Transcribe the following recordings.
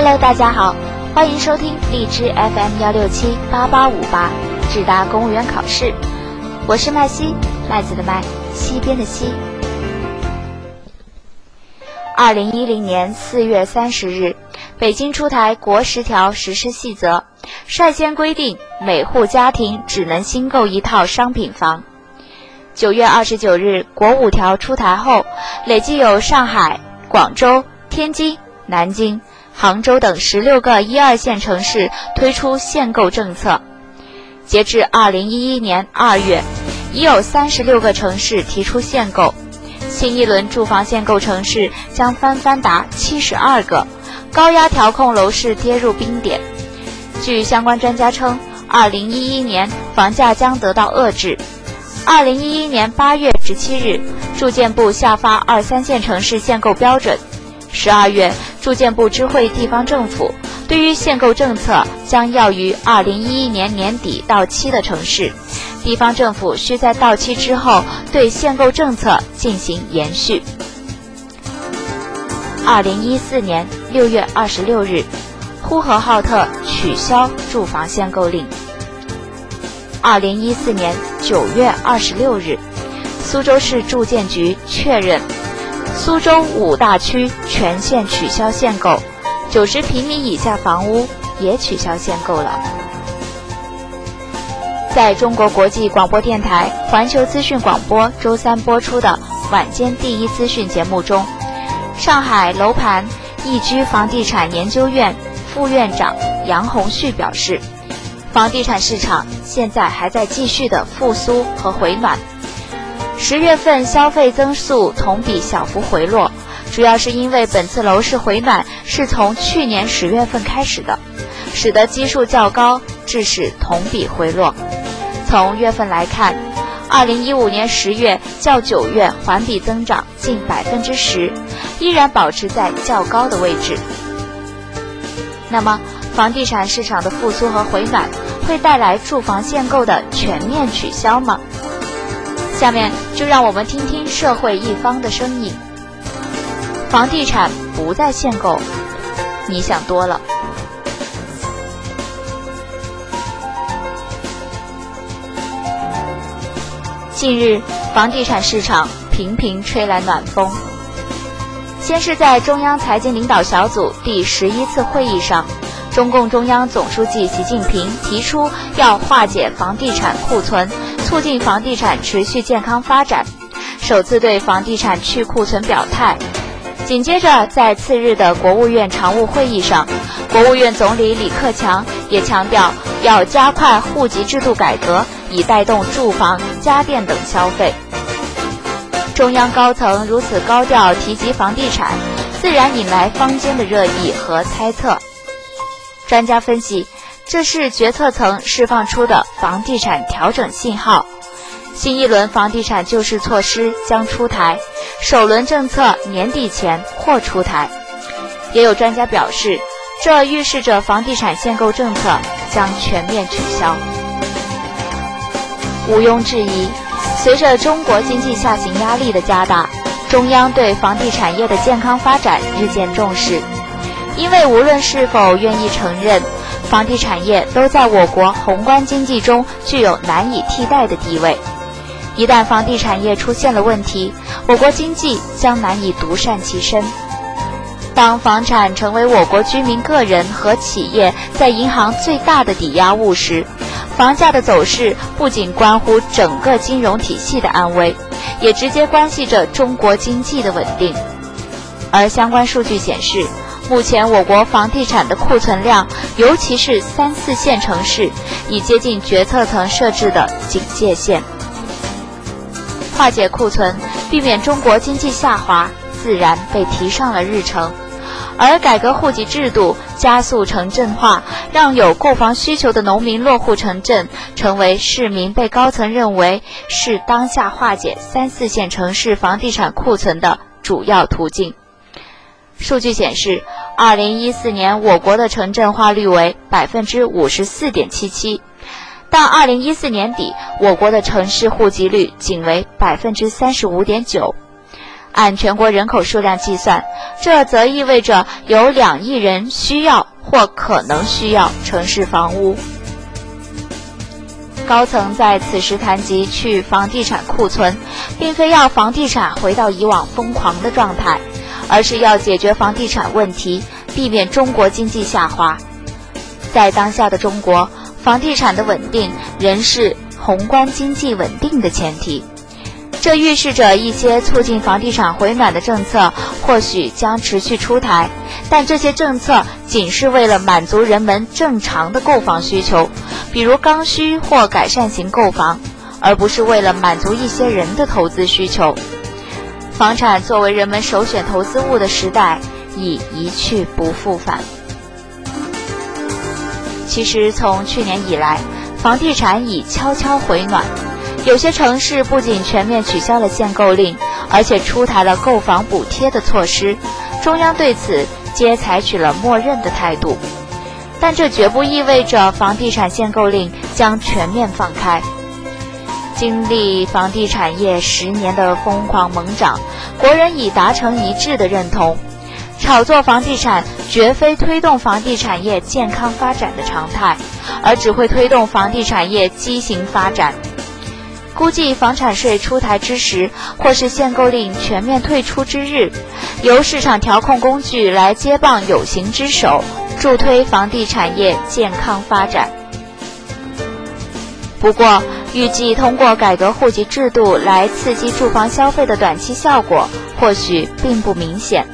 Hello，大家好，欢迎收听荔枝 FM 幺六七八八五八，智达公务员考试。我是麦西，麦子的麦，西边的西。二零一零年四月三十日，北京出台《国十条实施细则》，率先规定每户家庭只能新购一套商品房。九月二十九日，《国五条》出台后，累计有上海、广州、天津、南京。杭州等十六个一二线城市推出限购政策，截至二零一一年二月，已有三十六个城市提出限购，新一轮住房限购城市将翻番达七十二个，高压调控楼市跌入冰点。据相关专家称，二零一一年房价将得到遏制。二零一一年八月十七日，住建部下发二三线城市限购标准。十二月，住建部知会地方政府，对于限购政策将要于二零一一年年底到期的城市，地方政府需在到期之后对限购政策进行延续。二零一四年六月二十六日，呼和浩特取消住房限购令。二零一四年九月二十六日，苏州市住建局确认。苏州五大区全线取消限购，九十平米以下房屋也取消限购了。在中国国际广播电台环球资讯广播周三播出的晚间第一资讯节目中，上海楼盘易居房地产研究院副院长杨红旭表示，房地产市场现在还在继续的复苏和回暖。十月份消费增速同比小幅回落，主要是因为本次楼市回暖是从去年十月份开始的，使得基数较高，致使同比回落。从月份来看，二零一五年十月较九月环比增长近百分之十，依然保持在较高的位置。那么，房地产市场的复苏和回暖会带来住房限购的全面取消吗？下面就让我们听听社会一方的声音。房地产不再限购，你想多了。近日，房地产市场频频吹来暖风。先是在中央财经领导小组第十一次会议上，中共中央总书记习近平提出要化解房地产库存。促进房地产持续健康发展，首次对房地产去库存表态。紧接着，在次日的国务院常务会议上，国务院总理李克强也强调要加快户籍制度改革，以带动住房、家电等消费。中央高层如此高调提及房地产，自然引来坊间的热议和猜测。专家分析。这是决策层释放出的房地产调整信号，新一轮房地产救市措施将出台，首轮政策年底前或出台。也有专家表示，这预示着房地产限购政策将全面取消。毋庸置疑，随着中国经济下行压力的加大，中央对房地产业的健康发展日渐重视，因为无论是否愿意承认。房地产业都在我国宏观经济中具有难以替代的地位。一旦房地产业出现了问题，我国经济将难以独善其身。当房产成为我国居民个人和企业在银行最大的抵押物时，房价的走势不仅关乎整个金融体系的安危，也直接关系着中国经济的稳定。而相关数据显示。目前，我国房地产的库存量，尤其是三四线城市，已接近决策层设置的警戒线。化解库存，避免中国经济下滑，自然被提上了日程。而改革户籍制度，加速城镇化，让有购房需求的农民落户城镇，成为市民被高层认为是当下化解三四线城市房地产库存的主要途径。数据显示，二零一四年我国的城镇化率为百分之五十四点七七，到二零一四年底，我国的城市户籍率仅为百分之三十五点九。按全国人口数量计算，这则意味着有两亿人需要或可能需要城市房屋。高层在此时谈及去房地产库存，并非要房地产回到以往疯狂的状态，而是要解决房地产问题，避免中国经济下滑。在当下的中国，房地产的稳定仍是宏观经济稳定的前提。这预示着一些促进房地产回暖的政策或许将持续出台，但这些政策仅是为了满足人们正常的购房需求，比如刚需或改善型购房，而不是为了满足一些人的投资需求。房产作为人们首选投资物的时代已一去不复返。其实，从去年以来，房地产已悄悄回暖。有些城市不仅全面取消了限购令，而且出台了购房补贴的措施，中央对此皆采取了默认的态度。但这绝不意味着房地产限购令将全面放开。经历房地产业十年的疯狂猛涨，国人已达成一致的认同：炒作房地产绝非推动房地产业健康发展的常态，而只会推动房地产业畸形发展。估计房产税出台之时，或是限购令全面退出之日，由市场调控工具来接棒有形之手，助推房地产业健康发展。不过，预计通过改革户籍制度来刺激住房消费的短期效果，或许并不明显，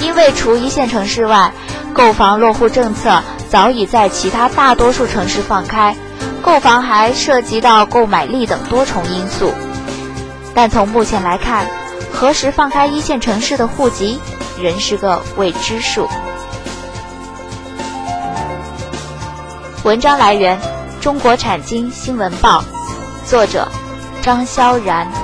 因为除一线城市外，购房落户政策早已在其他大多数城市放开。购房还涉及到购买力等多重因素，但从目前来看，何时放开一线城市的户籍仍是个未知数。文章来源：中国产经新闻报，作者：张潇然。